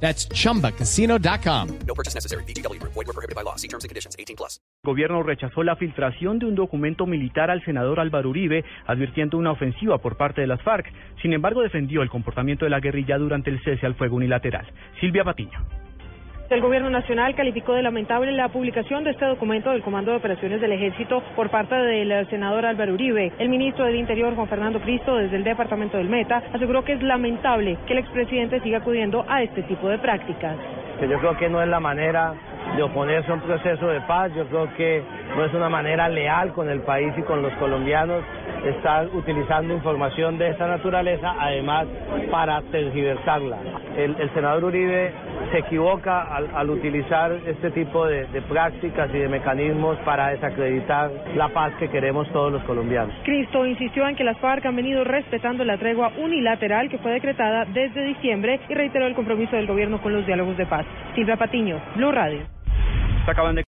That's chumbacasino.com. No purchase necessary. BGW. Void were prohibited by law. See terms and conditions. 18 plus. El gobierno rechazó la filtración de un documento militar al senador Álvaro Uribe, advirtiendo una ofensiva por parte de las FARC. Sin embargo, defendió el comportamiento de la guerrilla durante el cese al fuego unilateral. Silvia Patiño. El gobierno nacional calificó de lamentable la publicación de este documento del Comando de Operaciones del Ejército por parte del senador Álvaro Uribe. El ministro del Interior, Juan Fernando Cristo, desde el departamento del Meta, aseguró que es lamentable que el expresidente siga acudiendo a este tipo de prácticas. Yo creo que no es la manera de oponerse a un proceso de paz, yo creo que no es una manera leal con el país y con los colombianos estar utilizando información de esta naturaleza, además para tergiversarla. El, el senador Uribe se equivoca al, al utilizar este tipo de, de, prácticas y de mecanismos para desacreditar la paz que queremos todos los colombianos. Cristo insistió en que las FARC han venido respetando la tregua unilateral que fue decretada desde diciembre y reiteró el compromiso del gobierno con los diálogos de paz. Silvia Patiño, Blue Radio. Se acaban de